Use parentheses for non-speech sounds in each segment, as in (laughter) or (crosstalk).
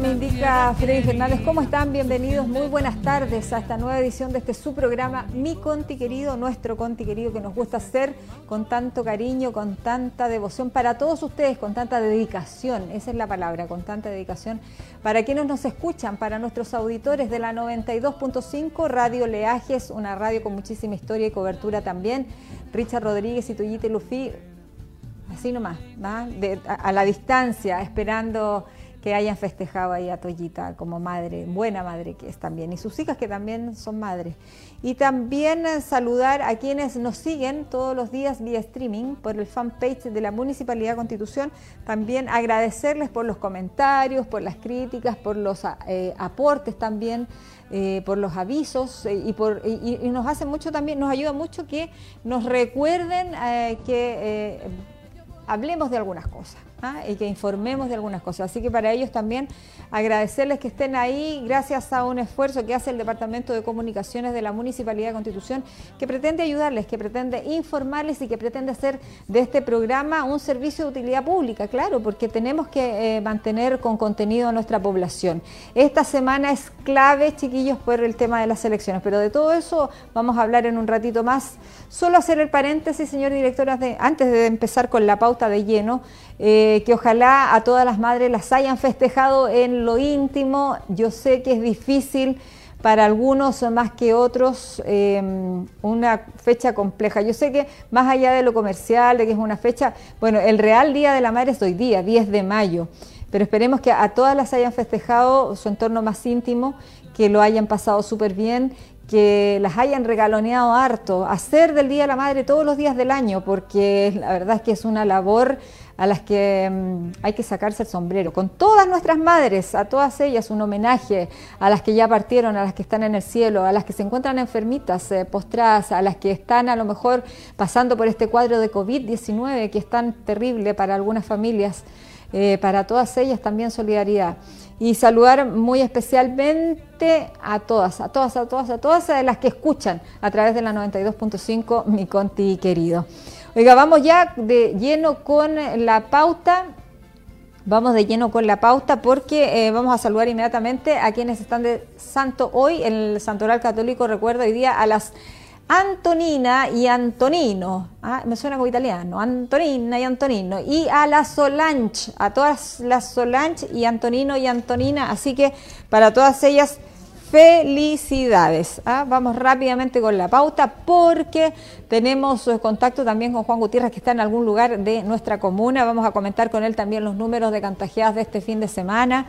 me indica Freddy Fernández. ¿Cómo están? Bienvenidos, muy buenas tardes a esta nueva edición de este su programa, Mi Conti Querido, nuestro Conti Querido, que nos gusta hacer con tanto cariño, con tanta devoción para todos ustedes, con tanta dedicación, esa es la palabra, con tanta dedicación. Para quienes nos escuchan, para nuestros auditores de la 92.5, Radio Leajes, una radio con muchísima historia y cobertura también. Richard Rodríguez y Tuyite Lufi, así nomás, a, la distancia, esperando que hayan festejado ahí a Toyita como madre, buena madre que es también, y sus hijas que también son madres. Y también eh, saludar a quienes nos siguen todos los días vía streaming por el fanpage de la Municipalidad Constitución. También agradecerles por los comentarios, por las críticas, por los eh, aportes también. Eh, por los avisos y, nos hace mucho también, nos ayuda mucho que nos recuerden que hablemos de algunas cosas ¿ah? y que informemos de algunas cosas. Así que para ellos también agradecerles que estén ahí gracias a un esfuerzo que hace el Departamento de Comunicaciones de la Municipalidad de Constitución que pretende ayudarles, que pretende informarles y que pretende hacer de este programa un servicio de utilidad pública, claro, porque tenemos que eh, mantener con contenido a nuestra población. Esta semana es clave, chiquillos, por el tema de las elecciones, pero de todo eso vamos a hablar en un ratito más. Solo hacer el paréntesis, señor director, antes de empezar con la pauta de lleno, eh, que ojalá a todas las madres las hayan festejado en lo íntimo. Yo sé que es difícil para algunos más que otros em, una fecha compleja. Yo sé que más allá de lo comercial, de que es una fecha, bueno, el real Día de la Madre es hoy día, 10 de mayo, pero esperemos que a todas las hayan festejado su entorno más íntimo, que lo hayan pasado súper bien que las hayan regaloneado harto, hacer del Día de la Madre todos los días del año, porque la verdad es que es una labor a las que mm, hay que sacarse el sombrero. Con todas nuestras madres, a todas ellas un homenaje, a las que ya partieron, a las que están en el cielo, a las que se encuentran enfermitas, eh, postradas, a las que están a lo mejor pasando por este cuadro de COVID-19 que es tan terrible para algunas familias. Eh, para todas ellas también solidaridad y saludar muy especialmente a todas, a todas, a todas, a todas las que escuchan a través de la 92.5 Mi Conti querido. Oiga, vamos ya de lleno con la pauta. Vamos de lleno con la pauta porque eh, vamos a saludar inmediatamente a quienes están de santo hoy en el Santoral Católico. Recuerda hoy día a las Antonina y Antonino, ah, me suena como italiano, Antonina y Antonino, y a la Solange, a todas las Solange y Antonino y Antonina, así que para todas ellas felicidades. Ah, vamos rápidamente con la pauta porque tenemos contacto también con Juan Gutiérrez que está en algún lugar de nuestra comuna, vamos a comentar con él también los números de contagiadas de este fin de semana,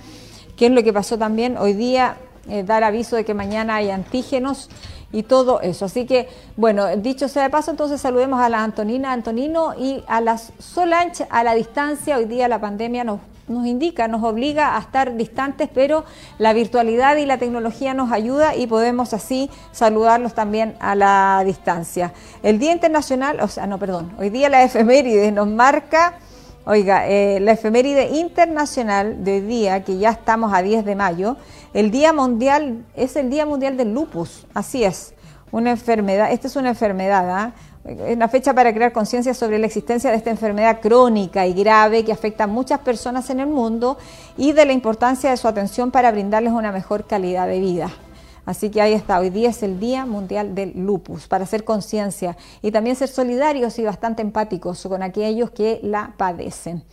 qué es lo que pasó también hoy día, eh, dar aviso de que mañana hay antígenos y todo eso. Así que, bueno, dicho sea de paso, entonces saludemos a la Antonina Antonino y a las Solange a la distancia. Hoy día la pandemia nos, nos indica, nos obliga a estar distantes, pero la virtualidad y la tecnología nos ayuda y podemos así saludarlos también a la distancia. El Día Internacional, o sea, no, perdón, hoy día la efeméride nos marca... Oiga, eh, la efeméride internacional de hoy día, que ya estamos a 10 de mayo, el Día Mundial es el Día Mundial del Lupus, así es, una enfermedad, esta es una enfermedad, ¿ah? Es una fecha para crear conciencia sobre la existencia de esta enfermedad crónica y grave que afecta a muchas personas en el mundo y de la importancia de su atención para brindarles una mejor calidad de vida. Así que ahí está, hoy día es el Día Mundial del Lupus, para hacer conciencia y también ser solidarios y bastante empáticos con aquellos que la padecen.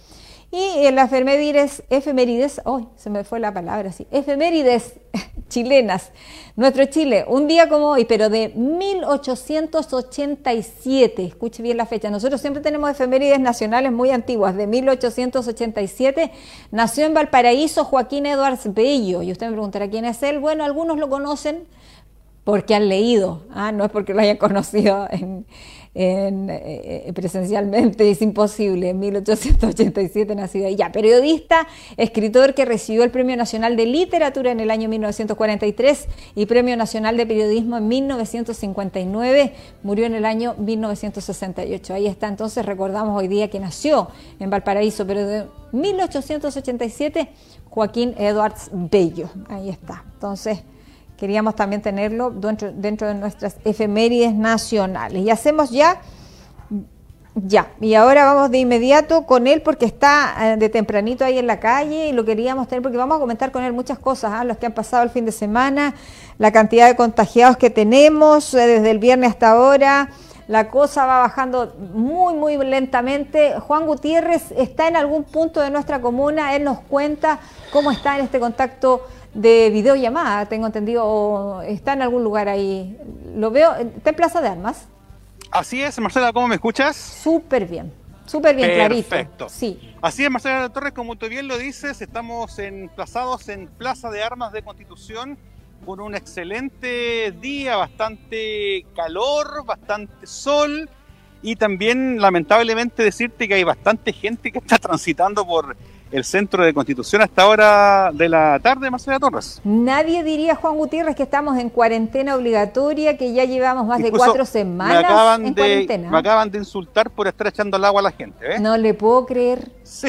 Y en las efemérides, efemérides, hoy se me fue la palabra, sí, efemérides chilenas. Nuestro Chile, un día como hoy, pero de 1887, escuche bien la fecha, nosotros siempre tenemos efemérides nacionales muy antiguas, de 1887, nació en Valparaíso Joaquín Edwards Bello, y usted me preguntará quién es él, bueno, algunos lo conocen porque han leído, ¿ah? no es porque lo hayan conocido en en, eh, eh, presencialmente, (laughs) es imposible, en 1887 nacido ya, periodista, escritor que recibió el Premio Nacional de Literatura en el año 1943 y Premio Nacional de Periodismo en 1959, murió en el año 1968. Ahí está, entonces recordamos hoy día que nació en Valparaíso, pero de 1887 Joaquín Edwards Bello, ahí está. Entonces, queríamos también tenerlo dentro, de nuestras efemérides nacionales. Y hacemos ya Ya, y ahora vamos de inmediato con él porque está eh, de tempranito ahí en la calle y lo queríamos tener porque vamos a comentar con él muchas cosas, ¿ah? los que han pasado el fin de semana, la cantidad de contagiados que tenemos eh, desde el viernes hasta ahora. La cosa va bajando muy, muy lentamente. Juan Gutiérrez está en algún punto de nuestra comuna. Él nos cuenta cómo está en este contacto de videollamada, tengo entendido, o está en algún lugar ahí. Lo veo, está en Plaza de Armas. Así es, Marcela, ¿cómo me escuchas? Súper bien, súper bien, clarito. Perfecto. Sí. Así es, Marcela Torres, como tú bien lo dices, estamos emplazados en Plaza de Armas de Constitución con un excelente día, bastante calor, bastante sol y también lamentablemente decirte que hay bastante gente que está transitando por el centro de Constitución hasta hora de la tarde, Marcela Torres. Nadie diría, Juan Gutiérrez, que estamos en cuarentena obligatoria, que ya llevamos más de cuatro semanas en cuarentena. Me acaban de insultar por estar echando el agua a la gente. ¿eh? No le puedo creer. Sí.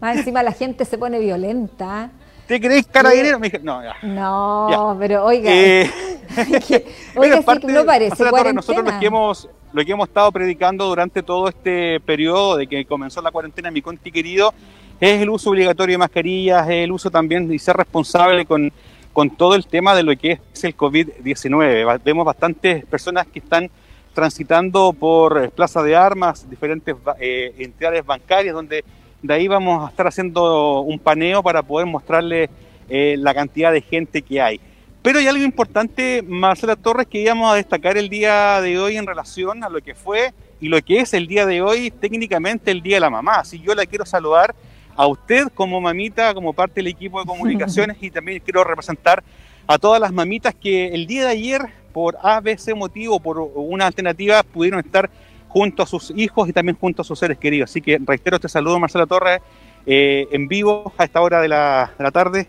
Más encima la gente se pone violenta. ¿Te crees carabinero? Me dije, no, ya. No, pero oiga. Eh, (laughs) (laughs) oiga, sí, no parece Torres, nosotros los que hemos lo que hemos estado predicando durante todo este periodo de que comenzó la cuarentena, mi conti querido, es el uso obligatorio de mascarillas, es el uso también y ser responsable con, con todo el tema de lo que es el COVID-19. Vemos bastantes personas que están transitando por Plaza de Armas, diferentes eh, entidades bancarias, donde de ahí vamos a estar haciendo un paneo para poder mostrarles eh, la cantidad de gente que hay. Pero hay algo importante, Marcela Torres, que íbamos a destacar el día de hoy en relación a lo que fue y lo que es el día de hoy, técnicamente el Día de la Mamá. Así yo la quiero saludar a usted como mamita, como parte del equipo de comunicaciones y también quiero representar a todas las mamitas que el día de ayer, por ABC motivo, por una alternativa, pudieron estar junto a sus hijos y también junto a sus seres queridos. Así que reitero este saludo, Marcela Torres, eh, en vivo a esta hora de la, de la tarde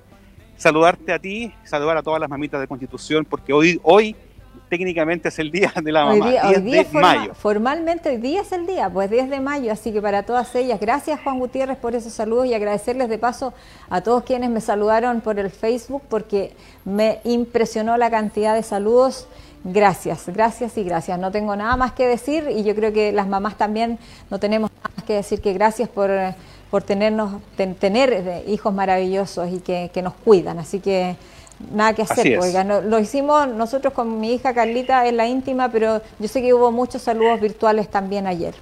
saludarte a ti, saludar a todas las mamitas de Constitución, porque hoy, hoy técnicamente es el día de la mamá, hoy día, de mayo. Formalmente hoy día es el día, pues 10 de mayo, así que para todas ellas, gracias Juan Gutiérrez por esos saludos y agradecerles de paso a todos quienes me saludaron por el Facebook, porque me impresionó la cantidad de saludos. Gracias, gracias y gracias. No tengo nada más que decir y yo creo que las mamás también no tenemos nada más que decir que gracias por por tenernos, tener eh, hijos maravillosos y que, nos cuidan. Así que nada que hacer. Oiga, lo hicimos nosotros con mi hija Carlita en la íntima, pero yo sé que hubo muchos saludos virtuales también ayer.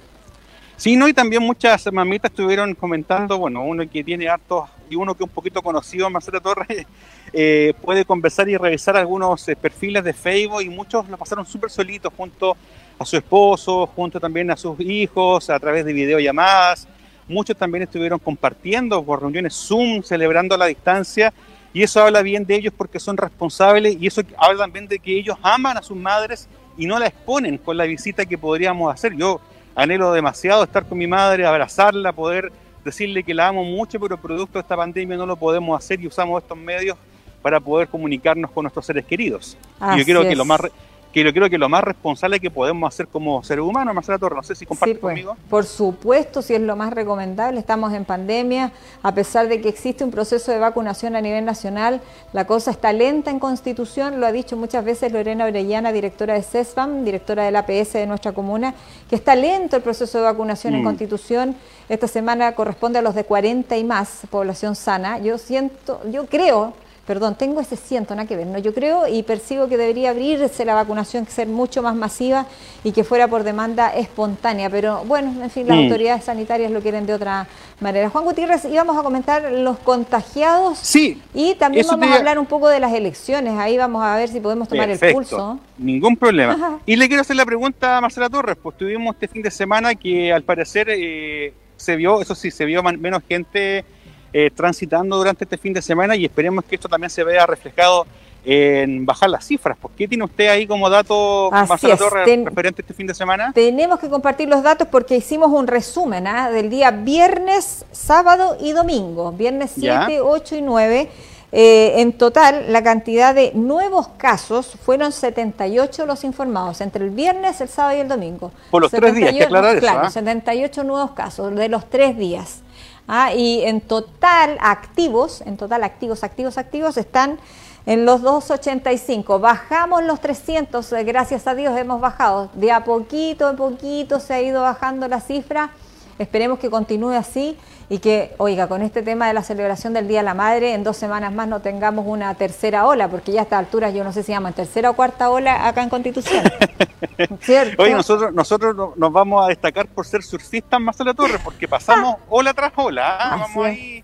Sí, no, y también muchas mamitas estuvieron comentando, bueno, uno que tiene hartos y uno que un poquito conocido, Marcela Torres, (laughs) eh, puede conversar y revisar algunos eh, perfiles de Facebook y muchos lo pasaron súper solitos junto a su esposo, junto también a sus hijos, a través de videollamadas, Muchos también estuvieron compartiendo por reuniones Zoom, celebrando a la distancia, y eso habla bien de ellos porque son responsables y eso habla también de que ellos aman a sus madres y no la exponen con la visita que podríamos hacer. Yo anhelo demasiado estar con mi madre, abrazarla, poder decirle que la amo mucho, pero producto de esta pandemia no lo podemos hacer y usamos estos medios para poder comunicarnos con nuestros seres queridos. y yo creo que lo más que yo creo que lo más responsable que podemos hacer como seres humanos, Marcela Torres, no sé si comparte pues, conmigo. Por supuesto, si es lo más recomendable, estamos en pandemia, a pesar de que existe un proceso de vacunación a nivel nacional, la cosa está lenta en Constitución, lo ha dicho muchas veces Lorena Orellana, directora de CESFAM, directora del APS de nuestra comuna, que está lento el proceso de vacunación en mm. Constitución, esta semana corresponde a los de 40 y más, población sana, yo siento, yo creo perdón, tengo ese siento, nada que ver, ¿no? Yo creo y percibo que debería abrirse la vacunación, ser mucho más masiva y que fuera por demanda espontánea, pero bueno, en fin, las mm. autoridades sanitarias lo quieren de otra manera. Juan Gutiérrez, íbamos a comentar los contagiados sí, y también vamos a hablar un poco de las elecciones, ahí vamos a ver si podemos tomar el pulso. Ningún problema. Y le quiero hacer la pregunta a Marcela Torres, pues tuvimos este fin de semana que al parecer eh, se vio, eso sí, se vio menos gente eh, transitando durante este fin de semana y esperemos que esto también se vea reflejado en bajar las cifras. ¿Por qué tiene usted ahí como dato más referente a este fin de semana? Tenemos que compartir los datos porque hicimos un resumen ¿ah? del día viernes, sábado y domingo, viernes 7, 8 y 9. Eh, en total, la cantidad de nuevos casos fueron 78 los informados entre el viernes, el sábado y el domingo. Por los tres días, que aclarar eso. Claro, 78 ¿ah? nuevos casos de los tres días. Ah, y en total activos, en total activos, activos, activos están en los 285. Bajamos los 300, eh, gracias a Dios hemos bajado. De a poquito a poquito se ha ido bajando la cifra. Esperemos que continúe así y que, oiga, con este tema de la celebración del Día de la Madre, en dos semanas más no tengamos una tercera ola, porque ya a esta altura yo no sé si llaman tercera o cuarta ola acá en Constitución. (laughs) ¿Cierto? Oye, nosotros, nosotros nos vamos a destacar por ser surfistas Marcela Torres, porque pasamos ola tras ola. ¿ah? Vamos ahí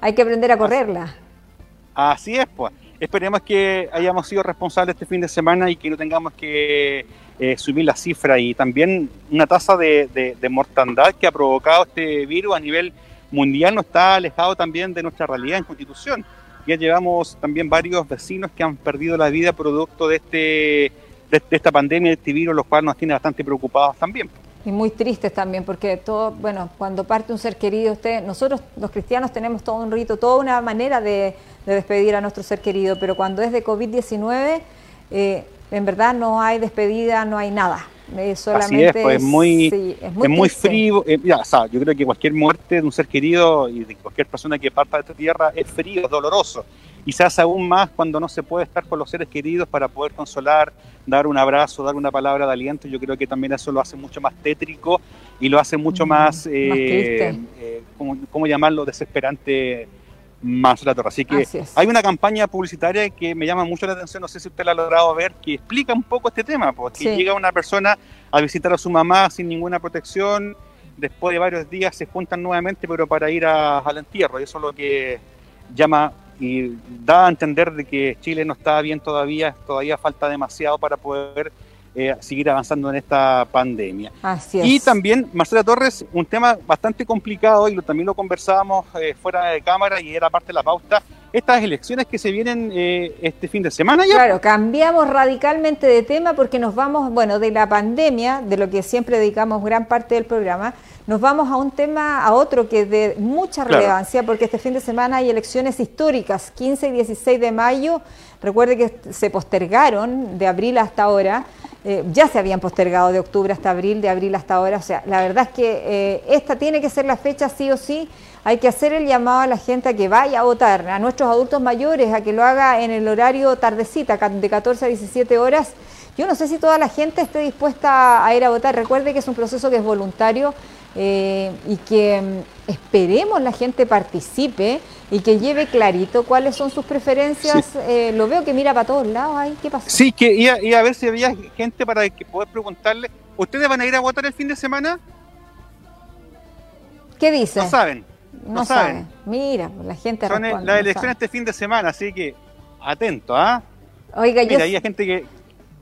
hay que aprender a correrla. Así es, pues. Esperemos que hayamos sido responsables este fin de semana y que no tengamos que eh, subir la cifra y también una tasa de, mortandad que ha provocado este virus a nivel mundial no está alejado también de nuestra realidad en Constitución. Ya llevamos también varios vecinos que han perdido la vida producto de, este, de, esta pandemia, de este virus, lo cual nos tiene bastante preocupados también. Y muy tristes también, porque todo, bueno, cuando parte un ser querido, usted, nosotros los cristianos tenemos todo un rito, toda una manera de, despedir a nuestro ser querido, pero cuando es de COVID-19, eh, en verdad no hay despedida, no hay nada. solamente Así es, pues es muy, es muy, frío. Eh, yo creo que cualquier muerte de un ser querido y de cualquier persona que parta de esta tierra es frío, es doloroso. Y se hace aún más cuando no se puede estar con los seres queridos para poder consolar, dar un abrazo, dar una palabra de aliento. Yo creo que también eso lo hace mucho más tétrico y lo hace mucho mm, más, eh, eh ¿cómo, llamarlo?, desesperante más la torre. Así que hay una campaña publicitaria que me llama mucho la atención, no sé si usted la ha logrado ver, que explica un poco este tema, porque llega una persona a visitar a su mamá sin ninguna protección, después de varios días se juntan nuevamente, pero para ir a, al entierro, y eso es lo que llama y da a entender de que Chile no está bien todavía, todavía falta demasiado para poder eh, seguir avanzando en esta pandemia. Y también, Marcela Torres, un tema bastante complicado y lo, también lo conversábamos eh, fuera de cámara y era parte de la pauta, estas elecciones que se vienen eh, este fin de semana ya. Claro, cambiamos radicalmente de tema porque nos vamos, bueno, de la pandemia, de lo que siempre dedicamos gran parte del programa, nos vamos a un tema, a otro que es de mucha relevancia, porque este fin de semana hay elecciones históricas, 15 y 16 de mayo. Recuerde que se postergaron de abril hasta ahora. Eh, ya se habían postergado de octubre hasta abril, de abril hasta ahora. O sea, la verdad es que eh, esta tiene que ser la fecha sí o sí. Hay que hacer el llamado a la gente a que vaya a votar, a nuestros adultos mayores, a que lo haga en el horario tardecita, de 14 a 17 horas. Yo no sé si toda la gente esté dispuesta a ir a votar. Recuerde que es un proceso que es voluntario eh, y que mm, esperemos la gente participe y que lleve clarito cuáles son sus preferencias. Eh, lo veo que mira para todos lados. Ay, ¿Qué pasa? Sí, que iba, a ver si había gente para que poder preguntarle. ¿Ustedes van a ir a votar el fin de semana? ¿Qué dicen? No saben. No, saben. Mira, la gente Son la elección este fin de semana, así que atento, ¿ah? Oiga, Mira, hay gente que,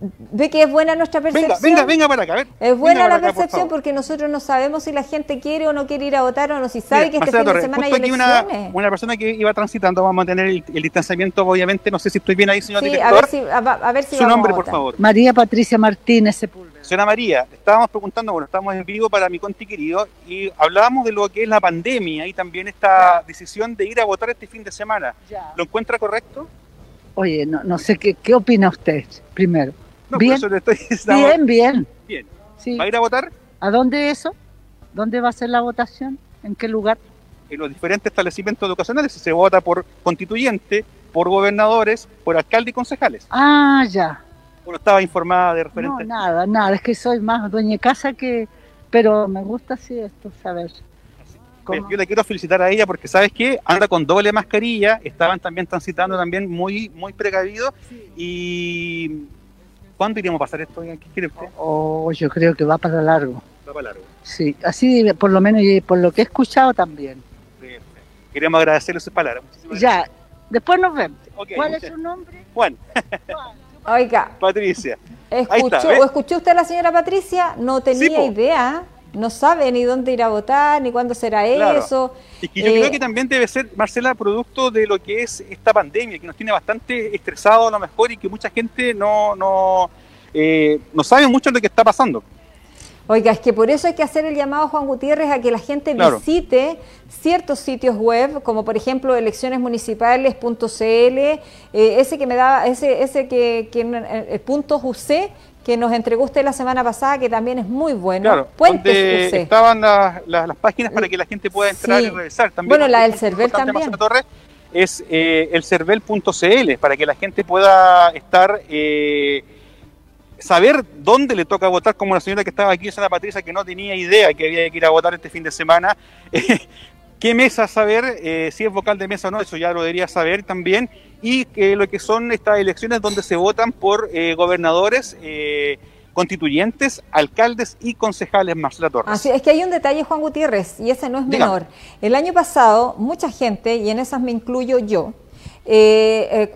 Ve que es buena nuestra percepción. Venga, venga, para acá, a ver. Es buena la percepción porque nosotros no sabemos si la gente quiere o no quiere ir a votar o no si sabe que este fin de semana hay elecciones. Una, persona que iba transitando, vamos a tener el, distanciamiento, obviamente. No sé si estoy bien ahí, señor sí, director. A ver si, a, ver si Su nombre, por favor. María Patricia Martínez Sepúlveda. Señora María, estábamos preguntando, bueno, estamos en vivo para mi conti querido y hablábamos de lo que es la pandemia y también esta decisión de ir a votar este fin de semana. ¿Lo encuentra correcto? Oye, no, no sé qué, qué opina usted primero (laughs) bien. bien, bien. Bien. ¿Va a ir a votar? ¿A dónde eso? ¿Dónde va a ser la votación? ¿En qué lugar? En los diferentes establecimientos educacionales se vota por constituyente, por gobernadores, por alcalde y concejales. Ah, ya. ¿O estaba informada de referente? No, nada, nada. Es que soy más dueña de casa que... Pero me gusta así esto, saber. Yo le quiero felicitar a ella porque, ¿sabes qué? Anda con doble mascarilla, estaban también transitando también muy, muy precavidos y ¿Cuándo iremos a pasar esto? ¿Qué quiere usted? Oh, yo creo que va para largo. Va para largo. Sí, así por lo menos y por lo que he escuchado también. Queremos agradecerle sus palabras. Ya, después nos vemos. ¿Cuál es su nombre? Juan. (laughs) Oiga. Patricia. ¿Escuchó, ¿Escuchó usted a la señora Patricia? No tenía idea no sabe ni dónde ir a votar, ni cuándo será eso. Y que yo creo eh, que también debe ser, Marcela, producto de lo que es esta pandemia, que nos tiene bastante estresados a lo mejor y que mucha gente no, no, eh, no sabe mucho de lo que está pasando. Oiga, es que por eso hay que hacer el llamado Juan Gutiérrez a que la gente visite ciertos sitios web, como por ejemplo eleccionesmunicipales.cl, eh, ese que me da, ese, ese que, que el punto UC, que nos entregó usted la semana pasada, que también es muy bueno. Claro, Puentes estaban las, páginas para que la gente pueda entrar y revisar. También bueno, la del CERVEL también. Torres, es eh, el cervel.cl para que la gente pueda estar eh, saber dónde le toca votar, como la señora que estaba aquí, Santa Patricia, que no tenía idea que había que ir a votar este fin de semana. (laughs) ¿Qué mesa saber? Eh, si es vocal de mesa o no, eso ya lo debería saber también. Y que lo que son estas elecciones donde se votan por eh, gobernadores, eh, constituyentes, alcaldes y concejales, Marcela Torres. Así es que hay un detalle, Juan Gutiérrez, y ese no es menor. El año pasado, mucha gente, y en esas me incluyo yo,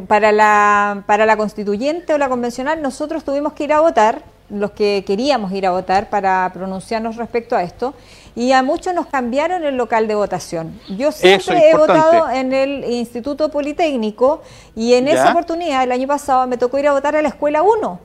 para, la, para la constituyente o la convencional, nosotros tuvimos que ir a votar, los que queríamos ir a votar para pronunciarnos respecto a esto, y a muchos nos cambiaron el local de votación. Yo siempre he votado en el Instituto Politécnico y en esa oportunidad, el año pasado, me tocó ir a votar a la Escuela 1.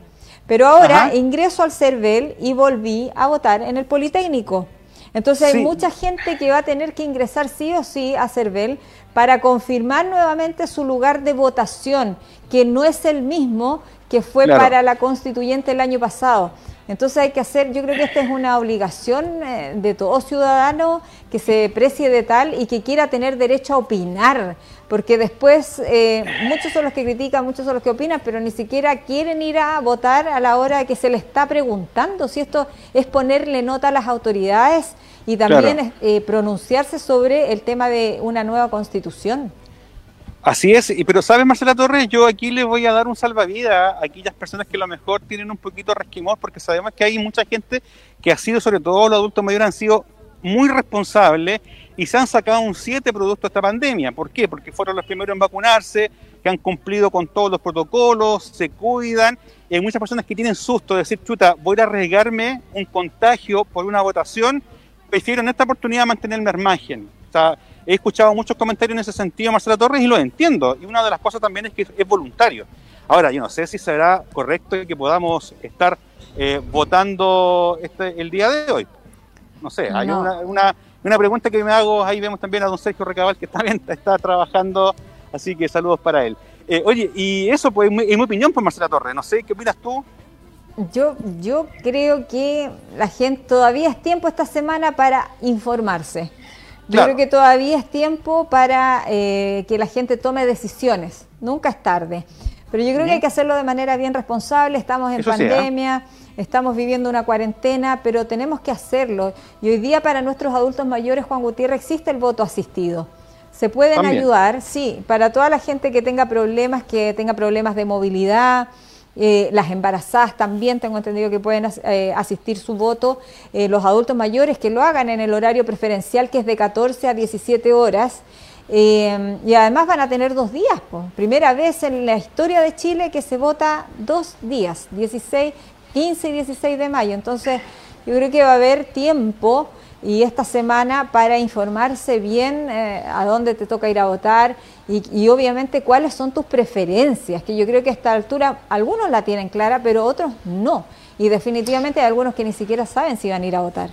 Pero ahora ingreso al CERVEL y volví a votar en el Politécnico. Entonces hay mucha gente que va a tener que ingresar sí o sí a CERVEL para confirmar nuevamente su lugar de votación, que no es el mismo que fue para la constituyente el año pasado. Entonces hay que hacer, yo creo que esta es una obligación eh, de todo ciudadano que se precie de tal y que quiera tener derecho a opinar, porque después eh, muchos son los que critican, muchos son los que opinan, pero ni siquiera quieren ir a votar a la hora que se le está preguntando si esto es ponerle nota a las autoridades y también eh, pronunciarse sobre el tema de una nueva constitución. Así es, pero sabes Marcela Torres, yo aquí le voy a dar un salvavidas a aquellas personas que a lo mejor tienen un poquito resquimor, porque sabemos que hay mucha gente que ha sido, sobre todo los adultos mayores, han sido muy responsables y se han sacado un 7 producto de esta pandemia. ¿Por qué? Porque fueron los primeros en vacunarse, que han cumplido con todos los protocolos, se cuidan, y hay muchas personas que tienen susto de decir, chuta, voy a arriesgarme un contagio por una votación, prefiero en esta oportunidad mantenerme al margen. He escuchado muchos comentarios en ese sentido, Marcela Torres, y lo entiendo. Y una de las cosas también es que es voluntario. Ahora, yo no sé si será correcto que podamos estar eh, votando este, el día de hoy. No sé, hay una, pregunta que me hago, ahí vemos también a don Sergio Recabal, que también (laughs) está trabajando, así que saludos para él. Eh, oye, y eso, pues, en mi, opinión, pues Marcela Torres, no sé, ¿qué opinas tú? Yo, yo creo que la gente todavía es tiempo esta semana para informarse. Yo creo que todavía es tiempo para eh, que la gente tome decisiones. Nunca es tarde. Pero yo creo que hay que hacerlo de manera bien responsable. Estamos en ¿eh? pandemia, estamos viviendo una cuarentena, pero tenemos que hacerlo. Y hoy día para nuestros adultos mayores, Juan Gutiérrez, existe el voto asistido. Se pueden ayudar, sí, para toda la gente que tenga problemas, que tenga problemas de movilidad, eh, las embarazadas también tengo entendido que pueden eh, asistir su voto, eh, los adultos mayores que lo hagan en el horario preferencial que es de 14 a 17 horas. y además van a tener dos días, primera vez en la historia de Chile que se vota dos días, 16, 15 y 16 de mayo. Entonces yo creo que va a haber tiempo y esta semana para informarse bien eh, a dónde te toca ir a votar y, obviamente cuáles son tus preferencias, que yo creo que a esta altura algunos la tienen clara, pero otros no. Y definitivamente hay algunos que ni siquiera saben si van a ir a votar.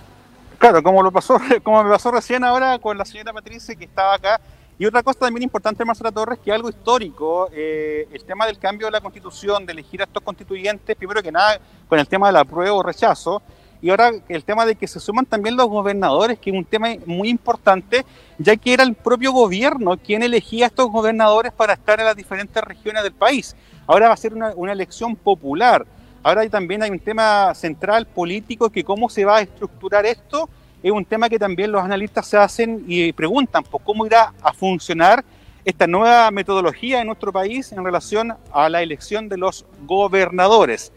Claro, como lo pasó, (laughs) como me pasó recién ahora con la señora Patricia que estaba acá. Y otra cosa también importante, Marcela Torres, que algo histórico, eh, el tema del cambio de la constitución, de elegir a estos constituyentes, primero que nada, con el tema de la prueba o rechazo, y ahora el tema de que se suman también los gobernadores, que es un tema muy importante, ya que era el propio gobierno quien elegía a estos gobernadores para estar en las diferentes regiones del país. Ahora va a ser una, elección popular. Ahora también hay un tema central político que cómo se va a estructurar esto es un tema que también los analistas se hacen y preguntan, pues, ¿cómo irá a funcionar esta nueva metodología en nuestro país en relación a la elección de los gobernadores?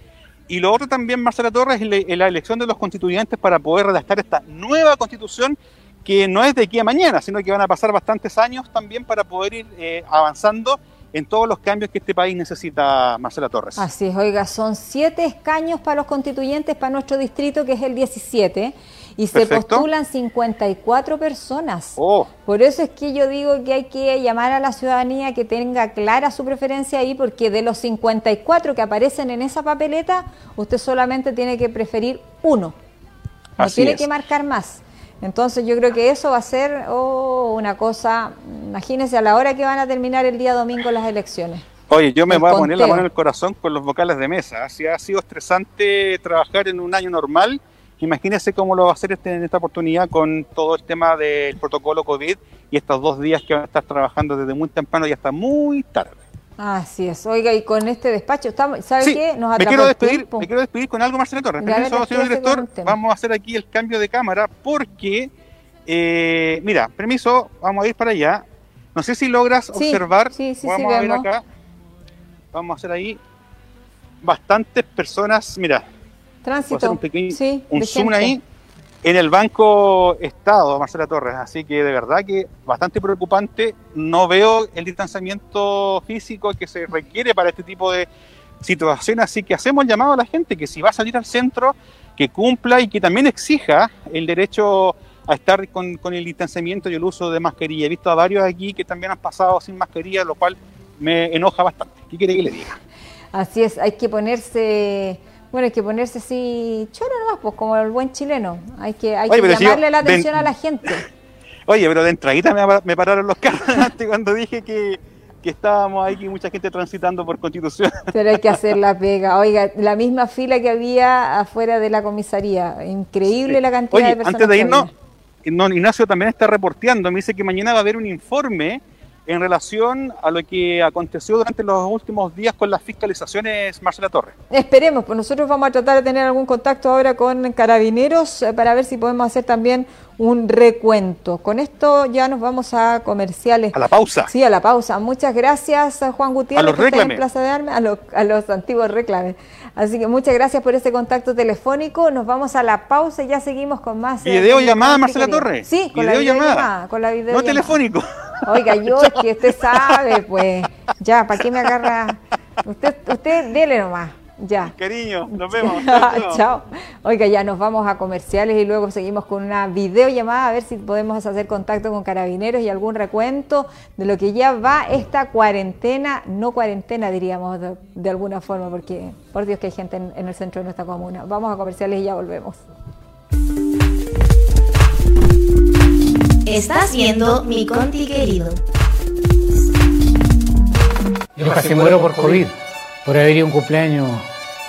Y lo otro también, Marcela Torres, es la elección de los constituyentes para poder redactar esta nueva constitución que no es de aquí a mañana, sino que van a pasar bastantes años también para poder ir eh, avanzando en todos los cambios que este país necesita, Marcela Torres. Así es, oiga, son siete escaños para los constituyentes para nuestro distrito, que es el 17 y se postulan 54 personas. Oh. Por eso es que yo digo que hay que llamar a la ciudadanía que tenga clara su preferencia ahí, porque de los 54 que aparecen en esa papeleta, usted solamente tiene que preferir uno. No tiene que marcar más. Entonces yo creo que eso va a ser oh, una cosa, imagínense a la hora que van a terminar el día domingo las elecciones. Oye, yo me El voy a poner la mano en el corazón con los vocales de mesa. Si ha sido estresante trabajar en un año normal, imagínese cómo lo va a hacer este, en esta oportunidad con todo el tema del protocolo COVID y estos dos días que van a estar trabajando desde muy temprano y hasta muy tarde. Así es. Oiga, y con este despacho, estamos, ¿sabe Sí, qué? Nos me quiero despedir, me quiero despedir con algo, Marcelo Torres. Permiso, señor director, vamos a hacer aquí el cambio de cámara porque, eh, mira, permiso, vamos a ir para allá. No sé si logras Sí, observar, sí, sí, sí, vamos a ver acá, vamos a hacer ahí bastantes personas, mira, Tránsito. hacer un pequeño sí, un zoom gente. ahí en el Banco Estado, Marcela Torres. Así que de verdad que bastante preocupante. No veo el distanciamiento físico que se requiere para este tipo de situaciones. Así que hacemos el llamado a la gente que si va a salir al centro, que cumpla y que también exija el derecho a estar con, con el distanciamiento y el uso de mascarilla. He visto a varios aquí que también han pasado sin mascarilla, lo cual me enoja bastante. ¿Qué quiere que le diga? Así es, hay que ponerse, bueno, hay que ponerse así, choro nomás, pues como el buen chileno. Hay que, hay Oye, que si llamarle la de- atención a la gente. (laughs) Oye, pero de entradita me, me pararon los carros (laughs) cuando dije que, que estábamos ahí, que mucha gente transitando por Constitución. (laughs) Pero hay que hacer la pega. Oiga, la misma fila que había afuera de la comisaría. Increíble la cantidad Oye, de personas. antes de irnos, no, Ignacio también está reporteando, me dice que mañana va a haber un informe en relación a lo que aconteció durante los últimos días con las fiscalizaciones Marcela Torres. Esperemos, pues nosotros vamos a tratar de tener algún contacto ahora con carabineros eh, para ver si podemos hacer también un recuento. Con esto ya nos vamos a comerciales. A la pausa. Sí, a la pausa. Muchas gracias, a Juan Gutiérrez, A los está en reclames. Plaza de Armas, a los, a los antiguos reclames. Así que muchas gracias por ese contacto telefónico. Nos vamos a la pausa y ya seguimos con más. eh, Videollamada, con- Marcela. Torres. Sí, con la Videollamada. Con la No telefónico. Oiga, (laughs) yo es que usted sabe, pues. Ya, ¿para qué me agarra? Usted, usted dele nomás. Ya. Cariño, nos vemos. (laughs) Chao. Oiga, ya nos vamos a comerciales y luego seguimos con una videollamada a ver si podemos hacer contacto con carabineros y algún recuento de lo que ya va esta cuarentena, no cuarentena diríamos de, de alguna forma, porque por Dios que hay gente en, en el centro de nuestra comuna. Vamos a comerciales y ya volvemos. Estás viendo mi conti querido. Yo casi muero por COVID, por haber ido a un cumpleaños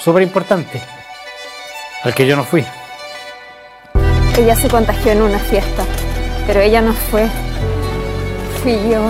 súper importante, al que yo no fui. Ella se contagió en una fiesta, pero ella no fue. Fui yo.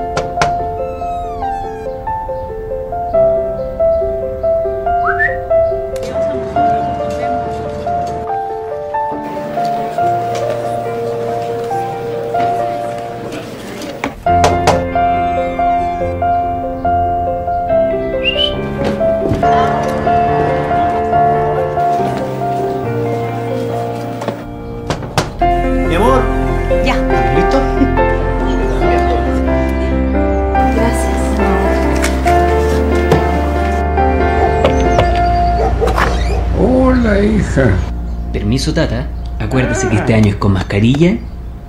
Permiso, tata. Acuérdese que este año es con mascarilla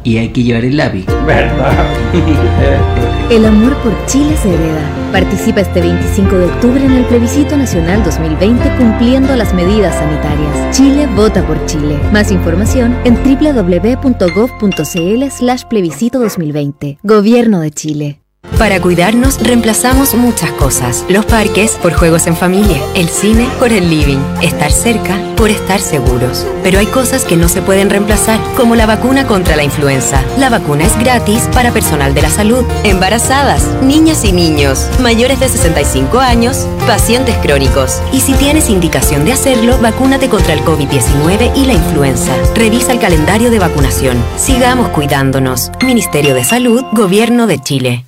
y hay que llevar el lápiz. ¿Verdad? (laughs) El amor por Chile se hereda. Participa este 25 de octubre en el plebiscito nacional 2020 cumpliendo las medidas sanitarias. Chile vota por Chile. Más información en www.gov.cl slash plebiscito 2020. Gobierno de Chile. Para cuidarnos reemplazamos muchas cosas. Los parques por juegos en familia, el cine por el living, estar cerca por estar seguros. Pero hay cosas que no se pueden reemplazar, como la vacuna contra la influenza. La vacuna es gratis para personal de la salud, embarazadas, niñas y niños, mayores de 65 años, pacientes crónicos. Y si tienes indicación de hacerlo, vacúnate contra el COVID-19 y la influenza. Revisa el calendario de vacunación. Sigamos cuidándonos. Ministerio de Salud, Gobierno de Chile.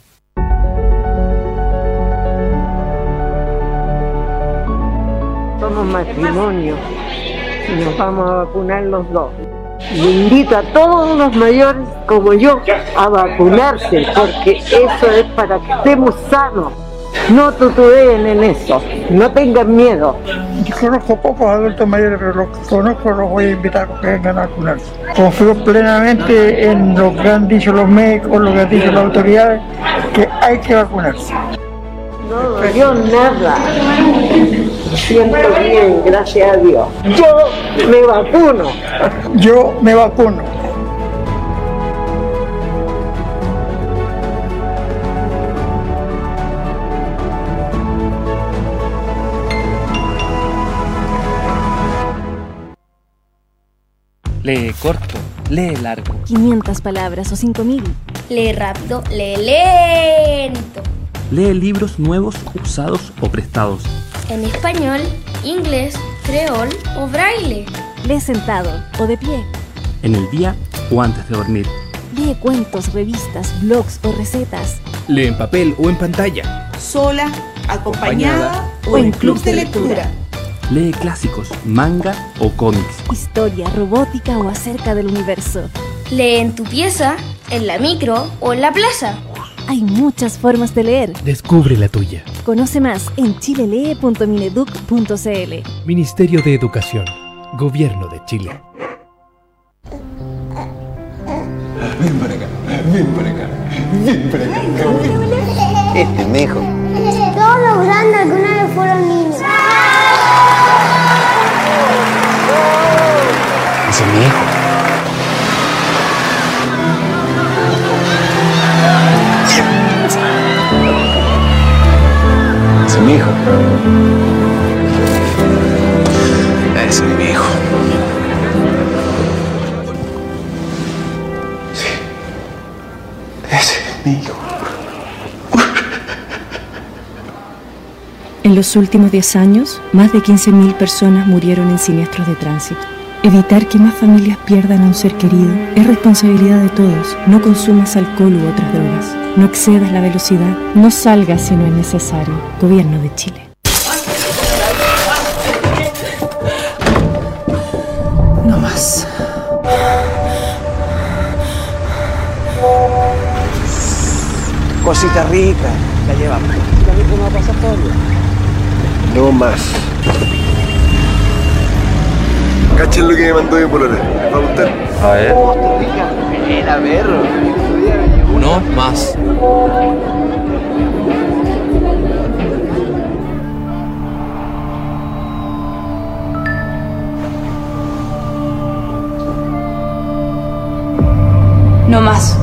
Matrimonio y nos vamos a vacunar los dos. Y invito a todos los mayores como yo a vacunarse porque eso es para que estemos sanos. No tutubeen en eso, no tengan miedo. Yo conozco pocos adultos mayores, pero los que conozco los voy a invitar a que vengan a vacunarse. Confío plenamente en lo que han dicho los médicos, lo que han dicho las autoridades que hay que vacunarse. No, yo nada. Me siento bien, gracias a Dios. Yo me vacuno. Yo me vacuno. Lee corto, lee largo. 500 palabras o 5000. Lee rápido, lee lento. Lee libros nuevos, usados o prestados. En español, inglés, creol o braille. Lee sentado o de pie. En el día o antes de dormir. Lee cuentos, revistas, blogs o recetas. Lee en papel o en pantalla. Sola, acompañada, o en clubs de lectura. Lee clásicos, manga o cómics. Historia, robótica o acerca del universo. Lee en tu pieza, en la micro o en la plaza. Hay muchas formas de leer. Descubre la tuya. Conoce más en chilelee.mineduc.cl. Ministerio de Educación. Gobierno de Chile. Ven para acá, ven para acá, ven para acá. Este es mi hijo. Todos los grandes alguna vez fueron niños. Ese es mi hijo. Hijo. Ese es mi hijo. Sí. Ese es mi hijo. En los últimos 10 años, más de 15.000 personas murieron en siniestros de tránsito. Evitar que más familias pierdan a un ser querido es responsabilidad de todos. No consumas alcohol u otras drogas. No excedas la velocidad. No salgas si no es necesario. Gobierno de Chile. No más. Cosita rica, la llevamos. A No más. Cachen lo que me mandó mi polola. ¿Les va a gustar? A ver. Costa Rica. No más. No más.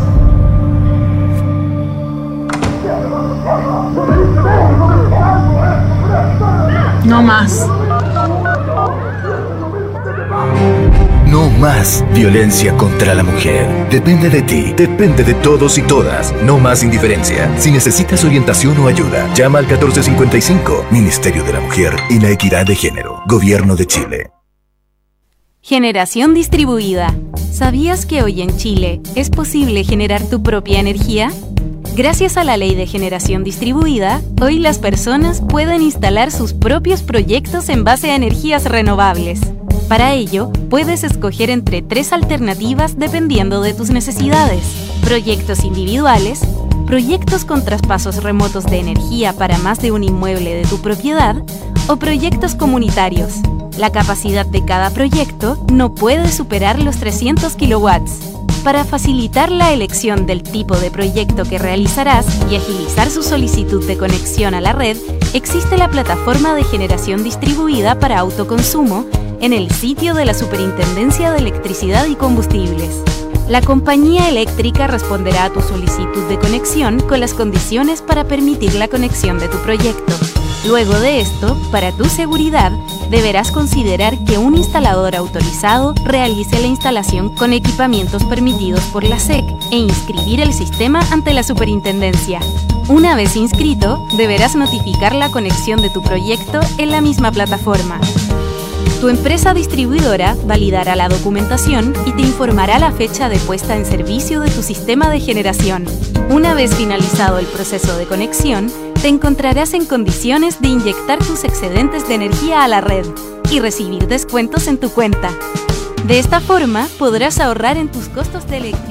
No más. Más violencia contra la mujer. Depende de ti, depende de todos y todas. No más indiferencia. Si necesitas orientación o ayuda, llama al 1455, Ministerio de la Mujer y la Equidad de Género, Gobierno de Chile. Generación distribuida. ¿Sabías que hoy en Chile es posible generar tu propia energía? Gracias a la ley de generación distribuida, hoy las personas pueden instalar sus propios proyectos en base a energías renovables. Para ello, puedes escoger entre tres alternativas dependiendo de tus necesidades. Proyectos individuales, proyectos con traspasos remotos de energía para más de un inmueble de tu propiedad o proyectos comunitarios. La capacidad de cada proyecto no puede superar los 300 kilowatts. Para facilitar la elección del tipo de proyecto que realizarás y agilizar su solicitud de conexión a la red, existe la plataforma de generación distribuida para autoconsumo en el sitio de la Superintendencia de Electricidad y Combustibles. La compañía eléctrica responderá a tu solicitud de conexión con las condiciones para permitir la conexión de tu proyecto. Luego de esto, para tu seguridad, deberás considerar que un instalador autorizado realice la instalación con equipamientos permitidos por la SEC e inscribir el sistema ante la superintendencia. Una vez inscrito, deberás notificar la conexión de tu proyecto en la misma plataforma. Tu empresa distribuidora validará la documentación y te informará la fecha de puesta en servicio de tu sistema de generación. Una vez finalizado el proceso de conexión, te encontrarás en condiciones de inyectar tus excedentes de energía a la red y recibir descuentos en tu cuenta. De esta forma podrás ahorrar en tus costos de electricidad.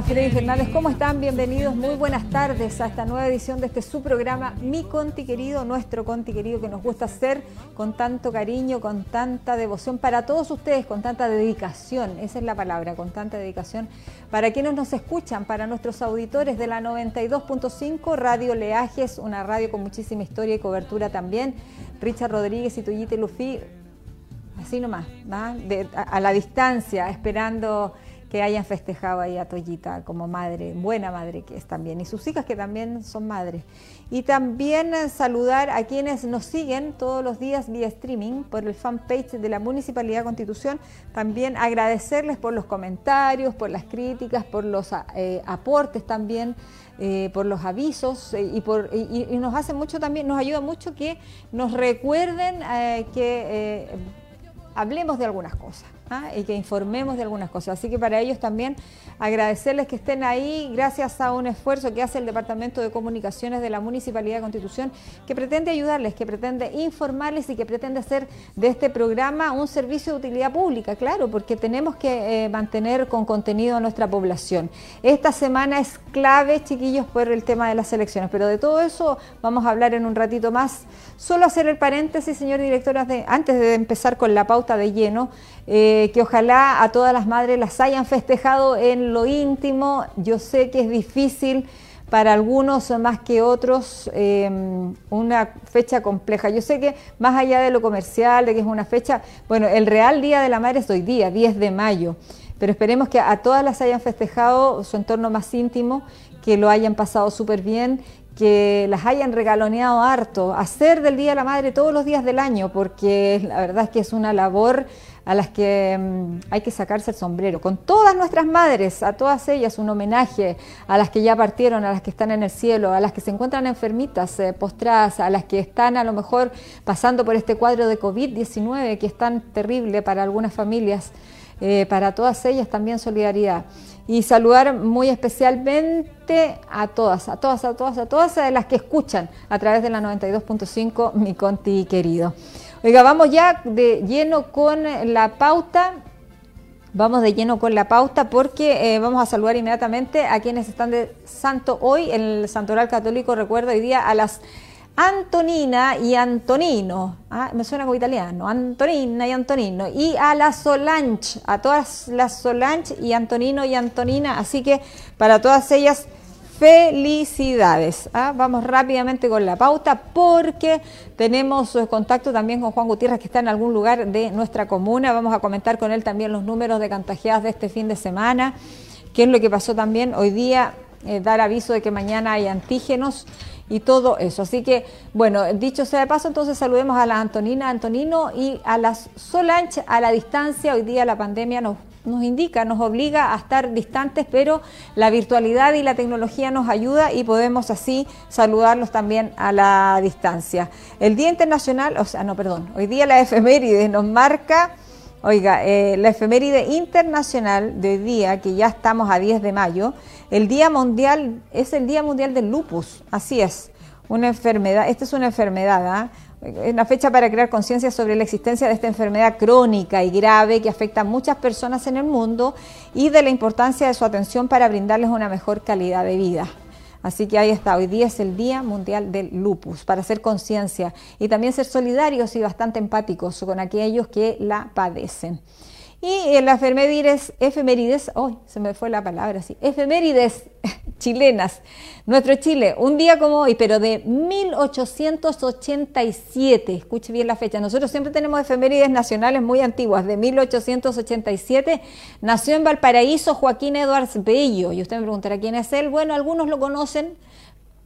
Freddy Fernández, ¿cómo están? Bienvenidos, muy buenas tardes a esta nueva edición de este su programa, Mi Conti Querido, nuestro Conti Querido que nos gusta hacer con tanto cariño, con tanta devoción para todos ustedes, con tanta dedicación, esa es la palabra, con tanta dedicación para quienes nos escuchan, para nuestros auditores de la 92.5 Radio Leajes, una radio con muchísima historia y cobertura también. Richard Rodríguez y Tuyite Lufi, así nomás, ¿va? De- a la distancia, esperando que hayan festejado ahí a Toyita como madre, buena madre que es también, y sus hijas que también son madres. Y también eh, saludar a quienes nos siguen todos los días vía streaming por el fanpage de la Municipalidad Constitución. También agradecerles por los comentarios, por las críticas, por los eh, aportes también. eh, por los avisos y, por, y, nos hace mucho también, nos ayuda mucho que nos recuerden que hablemos de algunas cosas ¿ah? y que informemos de algunas cosas. Así que para ellos también agradecerles que estén ahí gracias a un esfuerzo que hace el Departamento de Comunicaciones de la Municipalidad de Constitución que pretende ayudarles, que pretende informarles y que pretende hacer de este programa un servicio de utilidad pública, claro, porque tenemos que eh, mantener con contenido a nuestra población. Esta semana es clave, chiquillos, por el tema de las elecciones, pero de todo eso vamos a hablar en un ratito más. Solo hacer el paréntesis, señor director, antes de empezar con la pauta de lleno, eh, que ojalá a todas las madres las hayan festejado en lo íntimo. Yo sé que es difícil para algunos más que otros eh, una fecha compleja. Yo sé que más allá de lo comercial, de que es una fecha, bueno, el real Día de la Madre es hoy día, 10 de mayo, pero esperemos que a todas las hayan festejado su entorno más íntimo, que lo hayan pasado súper bien, que las hayan regaloneado harto, hacer del Día de la Madre todos los días del año, porque la verdad es que es una labor a las que mm, hay que sacarse el sombrero. Con todas nuestras madres, a todas ellas, un homenaje, a las que ya partieron, a las que están en el cielo, a las que se encuentran enfermitas, eh, postradas, a las que están a lo mejor pasando por este cuadro de COVID-19 que es tan terrible para algunas familias. Eh, para todas ellas también solidaridad. Y saludar muy especialmente a todas, a todas, a todas, a todas las que escuchan a través de la 92.5, mi Conti querido. Oiga, vamos ya de lleno con la pauta. Vamos de lleno con la pauta porque eh, vamos a saludar inmediatamente a quienes están de santo hoy en el Santoral Católico. Recuerdo hoy día a las Antonina y Antonino, ah, me suena como italiano, Antonina y Antonino, y a la Solange, a todas las Solange y Antonino y Antonina, así que para todas ellas felicidades. ah. Vamos rápidamente con la pauta porque tenemos contacto también con Juan Gutiérrez que está en algún lugar de nuestra comuna, vamos a comentar con él también los números de contagiadas de este fin de semana, qué es lo que pasó también hoy día, eh, dar aviso de que mañana hay antígenos y todo eso. Así que, bueno, dicho sea de paso, entonces saludemos a la Antonina, Antonino y a las Solange a la distancia. Hoy día la pandemia nos, nos indica, nos obliga a estar distantes, pero la virtualidad y la tecnología nos ayuda y podemos así saludarlos también a la distancia. El Día Internacional, o sea, no, perdón, hoy día la efeméride nos marca... Oiga, eh, la efeméride internacional de hoy día, que ya estamos a 10 de mayo, el Día Mundial, es el Día Mundial del Lupus, así es, una enfermedad, esta es una enfermedad, ¿ah? Es una fecha para crear conciencia sobre la existencia de esta enfermedad crónica y grave que afecta a muchas personas en el mundo y de la importancia de su atención para brindarles una mejor calidad de vida. Así que ahí está, hoy día es el Día Mundial del Lupus, para hacer conciencia y también ser solidarios y bastante empáticos con aquellos que la padecen. Y en las efemérides, efemérides, hoy se me fue la palabra, sí, efemérides chilenas. Nuestro Chile, un día como hoy, pero de 1887, escuche bien la fecha, nosotros siempre tenemos efemérides nacionales muy antiguas, de 1887, nació en Valparaíso Joaquín Edwards Bello, y usted me preguntará quién es él, bueno, algunos lo conocen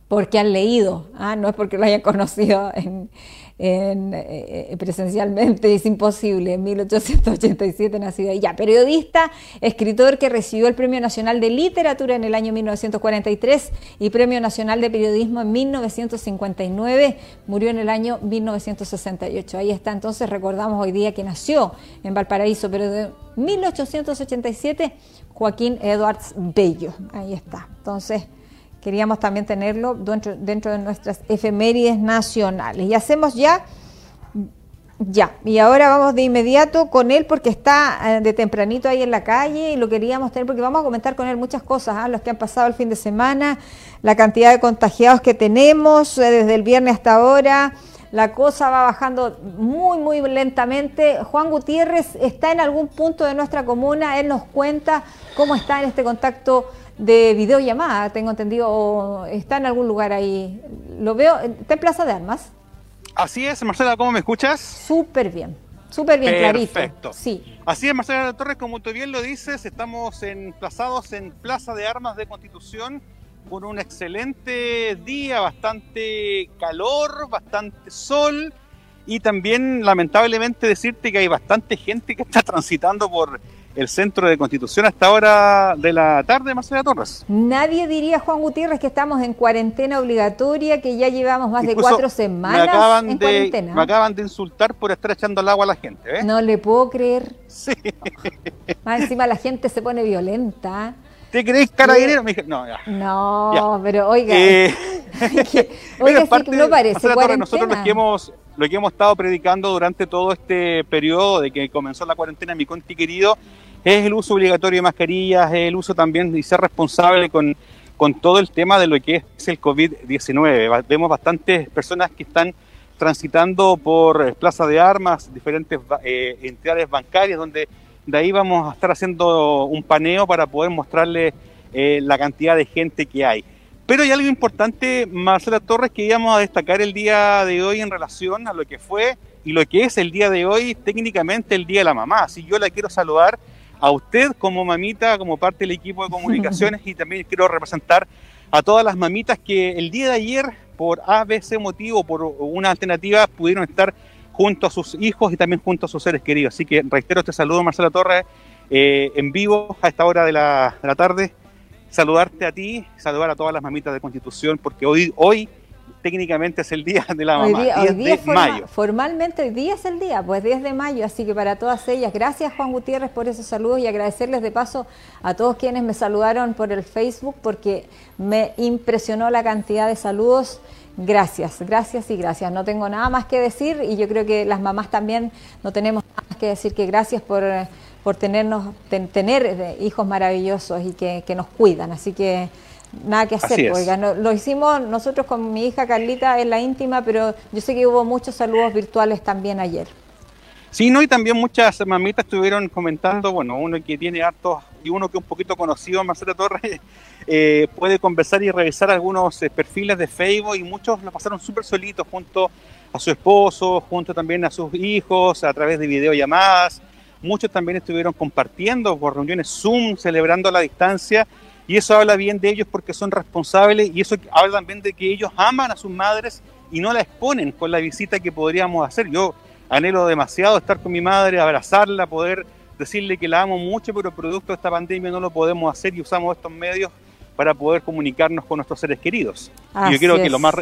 porque han leído, ¿ah? no es porque lo hayan conocido en, en, eh, presencialmente, (laughs) es imposible, en 1887 nacido ya, periodista, escritor que recibió el Premio Nacional de Literatura en el año 1943 y Premio Nacional de Periodismo en 1959, murió en el año 1968. Ahí está, entonces recordamos hoy día que nació en Valparaíso, pero de 1887, Joaquín Edwards Bello, ahí está. Entonces, queríamos también tenerlo dentro, dentro de nuestras efemérides nacionales. Y hacemos ya Ya, y ahora vamos de inmediato con él porque está eh, de tempranito ahí en la calle y lo queríamos tener porque vamos a comentar con él muchas cosas, ¿ah? los que han pasado el fin de semana, la cantidad de contagiados que tenemos eh, desde el viernes hasta ahora. La cosa va bajando muy, muy lentamente. Juan Gutiérrez está en algún punto de nuestra comuna. Él nos cuenta cómo está en este contacto de videollamada, tengo entendido, o está en algún lugar ahí. Lo veo, está en Plaza de Armas. Así es, Marcela, ¿cómo me escuchas? Súper bien, súper bien, clarito. Perfecto. Sí. Así es, Marcela Torres, como tú bien lo dices, estamos emplazados en Plaza de Armas de Constitución con un excelente día, bastante calor, bastante sol y también lamentablemente decirte que hay bastante gente que está transitando por el centro de Constitución hasta hora de la tarde, Marcela Torres. Nadie diría, Juan Gutiérrez, que estamos en cuarentena obligatoria, que ya llevamos más Incluso de cuatro semanas me acaban en de, cuarentena. Me acaban de insultar por estar echando el agua a la gente. ¿eh? No le puedo creer. Sí. Más encima la gente se pone violenta. ¿Te crees carabinero? Me dije, no, ya. No, Ya. pero oiga, Eh, (laughs) que- (laughs) oiga, es sí, parte, no parece Torres, nosotros cuarentena. lo que hemos lo que hemos estado predicando durante todo este periodo de que comenzó la cuarentena, mi conti querido, es el uso obligatorio de mascarillas, es el uso también y ser responsable con, con todo el tema de lo que es el COVID-19. Va- Vemos bastantes personas que están transitando por eh, Plaza de Armas, diferentes eh, entidades bancarias, donde de ahí vamos a estar haciendo un paneo para poder mostrarles eh, la cantidad de gente que hay. Pero hay algo importante, Marcela Torres, que íbamos a destacar el día de hoy en relación a lo que fue y lo que es el día de hoy, técnicamente el Día de la Mamá. Así yo la quiero saludar a usted como mamita, como parte del equipo de comunicaciones y también quiero representar a todas las mamitas que el día de ayer, por A, B, C motivo, por una alternativa, pudieron estar junto a sus hijos y también junto a sus seres queridos. Así que reitero este saludo, Marcela Torres, eh, en vivo a esta hora de la, de la tarde. Saludarte a ti, saludar a todas las mamitas de Constitución, porque hoy, hoy técnicamente es el día de la Hoy mamá, día, 10 hoy día de forma- mayo. formalmente hoy día es el día, pues 10 de mayo, así que para todas ellas, gracias Juan Gutiérrez por esos saludos y agradecerles de paso a todos quienes me saludaron por el Facebook porque me impresionó la cantidad de saludos. Gracias, gracias y gracias. No tengo nada más que decir y yo creo que las mamás también no tenemos nada más que decir que gracias por, eh, por tenernos, ten- tener eh, hijos maravillosos y que, que nos cuidan. Así que nada que hacer. Oiga, no- lo hicimos nosotros con mi hija Carlita en la íntima, pero yo sé que hubo muchos saludos virtuales también ayer. Sí, no, y también muchas mamitas estuvieron comentando, bueno, uno que tiene hartos y uno que un poquito conocido, Marcela Torres, (laughs) eh, puede conversar y revisar algunos eh, perfiles de Facebook y muchos lo pasaron súper solitos junto a su esposo, junto también a sus hijos, a través de videollamadas. Muchos también estuvieron compartiendo por reuniones Zoom, celebrando a la distancia, y eso habla bien de ellos porque son responsables y eso habla también de que ellos aman a sus madres y no la exponen con la visita que podríamos hacer. Yo anhelo demasiado estar con mi madre, abrazarla, poder decirle que la amo mucho, pero producto de esta pandemia no lo podemos hacer y usamos estos medios para poder comunicarnos con nuestros seres queridos. y yo creo que lo más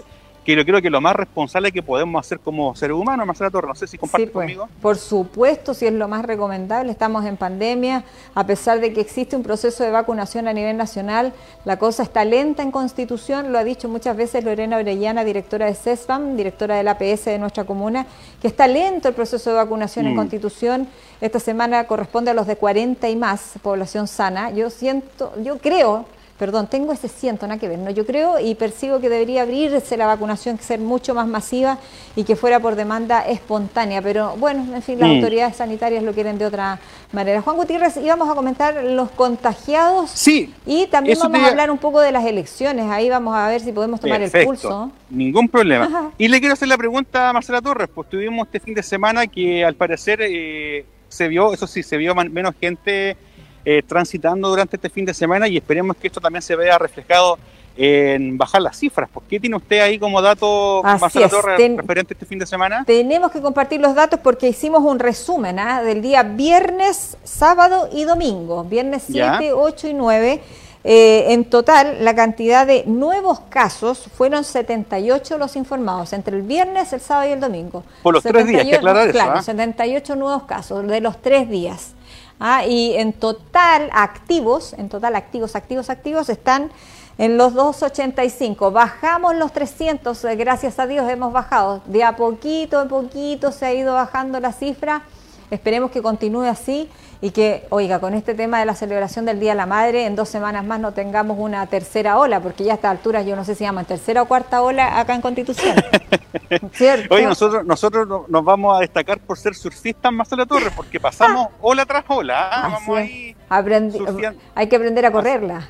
que yo creo que lo más responsable que podemos hacer como seres humanos, Marcela Torres, no sé si compartes Sí, pues, conmigo. Por supuesto, si es lo más recomendable, estamos en pandemia, a pesar de que existe un proceso de vacunación a nivel nacional, la cosa está lenta en Constitución, lo ha dicho muchas veces Lorena Orellana, directora de CESFAM, directora del APS de nuestra comuna, que está lento el proceso de vacunación en Mm. Constitución. Esta semana corresponde a los de 40 y más, población sana. Yo siento, yo creo perdón, tengo ese siento, nada que ver, ¿no? Yo creo y percibo que debería abrirse la vacunación, ser mucho más masiva y que fuera por demanda espontánea, pero bueno, en fin, las Mm. autoridades sanitarias lo quieren de otra manera. Juan Gutiérrez, íbamos a comentar los contagiados Sí. y también vamos te a hablar un poco de las elecciones, ahí vamos a ver si podemos tomar el pulso. Ningún problema. Ajá. Y le quiero hacer la pregunta a Marcela Torres, pues tuvimos este fin de semana que al parecer eh, se vio, eso sí, se vio menos gente eh, transitando durante este fin de semana y esperemos que esto también se vea reflejado en bajar las cifras. Pues, ¿Qué tiene usted ahí como dato, Así Marcela es, ten- referente a este fin de semana? Tenemos que compartir los datos porque hicimos un resumen ¿ah? del día viernes, sábado y domingo. Viernes 7, Ya. 8 y 9. Eh, en total, la cantidad de nuevos casos fueron 78 los informados entre el viernes, el sábado y el domingo. Por los tres días, hay que aclarar eso, Claro, ¿ah? 78 nuevos casos de los tres días. Ah, y en total activos, en total activos, activos, activos están en los 285. Bajamos los 300, eh, gracias a Dios hemos bajado. De a poquito a poquito se ha ido bajando la cifra. Esperemos que continúe así y que, oiga, con este tema de la celebración del Día de la Madre, en dos semanas más no tengamos una tercera ola, porque ya a estas alturas yo no sé si llaman tercera o cuarta ola acá en Constitución. (laughs) ¿Cierto? Oye, nosotros, nosotros no- nos vamos a destacar por ser surfistas en Marcela Torres, porque pasamos ola tras ola. ¿ah? Vamos ahí. Aprendi- surfeando. hay que aprender a correrla.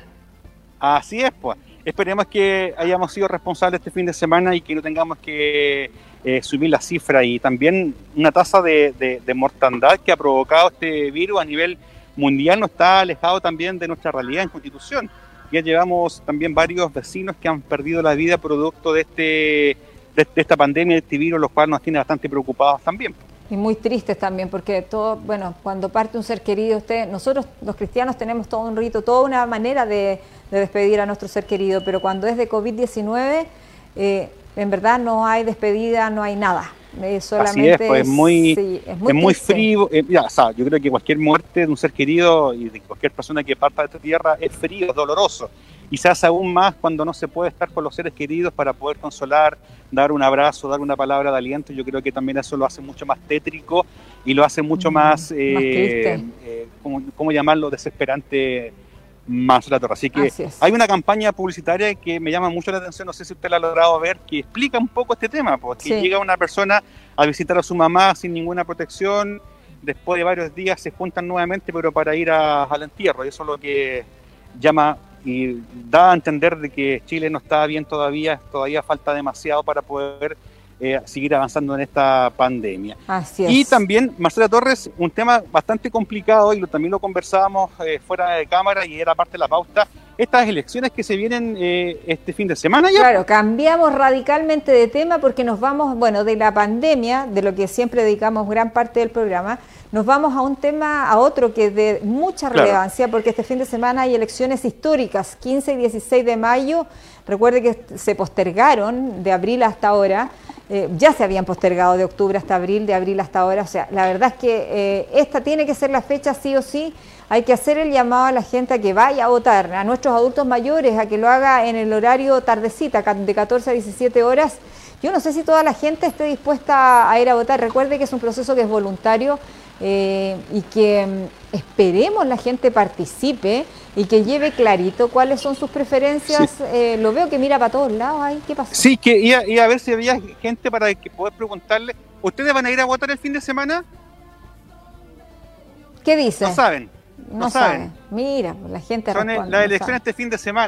Así es, pues. Esperemos que hayamos sido responsables este fin de semana y que no tengamos que eh, subir la cifra y también una tasa de, de- de mortandad que ha provocado este virus a nivel mundial no está alejado también de nuestra realidad en Constitución. Ya llevamos también varios vecinos que han perdido la vida producto de este de, de esta pandemia, de este virus, lo cual nos tiene bastante preocupados también. Y muy tristes también, porque todo, bueno, cuando parte un ser querido, usted, nosotros los cristianos tenemos todo un rito, toda una manera de, de despedir a nuestro ser querido, pero cuando es de COVID-19, eh, en verdad no hay despedida, no hay nada. Eh, solamente Así es, pues es muy, sí, es muy, frío. eh, ya, o sea, yo creo que cualquier muerte de un ser querido y de cualquier persona que parta de esta tierra es frío, es doloroso. Y se hace aún más cuando no se puede estar con los seres queridos para poder consolar, dar un abrazo, dar una palabra de aliento. Yo creo que también eso lo hace mucho más tétrico y lo hace mucho más, eh, triste. eh, ¿cómo, cómo llamarlo? Desesperante más la torre. Así que Así hay una campaña publicitaria que me llama mucho la atención, no sé si usted la ha logrado ver, que explica un poco este tema, porque Sí. llega una persona a visitar a su mamá sin ninguna protección, después de varios días se juntan nuevamente, pero para ir a- al entierro, y eso es lo que llama y da a entender de que Chile no está bien todavía, todavía falta demasiado para poder eh, seguir avanzando en esta pandemia. Así es. Y también, Marcela Torres, un tema bastante complicado y lo, también lo conversábamos eh, fuera de cámara y era parte de la pauta, estas elecciones que se vienen eh, este fin de semana ya. Claro, cambiamos radicalmente de tema porque nos vamos, bueno, de la pandemia, de lo que siempre dedicamos gran parte del programa, nos vamos a un tema, a otro que es de mucha Claro. relevancia, porque este fin de semana hay elecciones históricas, 15 y 16 de mayo. Recuerde que se postergaron de abril hasta ahora. Eh, ya se habían postergado de octubre hasta abril, de abril hasta ahora. O sea, la verdad es que eh, esta tiene que ser la fecha sí o sí. Hay que hacer el llamado a la gente a que vaya a votar, a nuestros adultos mayores, a que lo haga en el horario tardecita, de 14 a 17 horas. Yo no sé si toda la gente esté dispuesta a ir a votar. Recuerde que es un proceso que es voluntario eh, y que mm, esperemos la gente participe y que lleve clarito cuáles son sus preferencias. Eh, lo veo que mira para todos lados. Ay, ¿qué pasó? Sí, que iba, iba a ver si había gente para que poder preguntarle, ¿ustedes van a ir a votar el fin de semana? ¿Qué dice? No saben. No, no sabe. saben. Mira, la gente Son eh, responde, las no elecciones sabe. este fin de semana.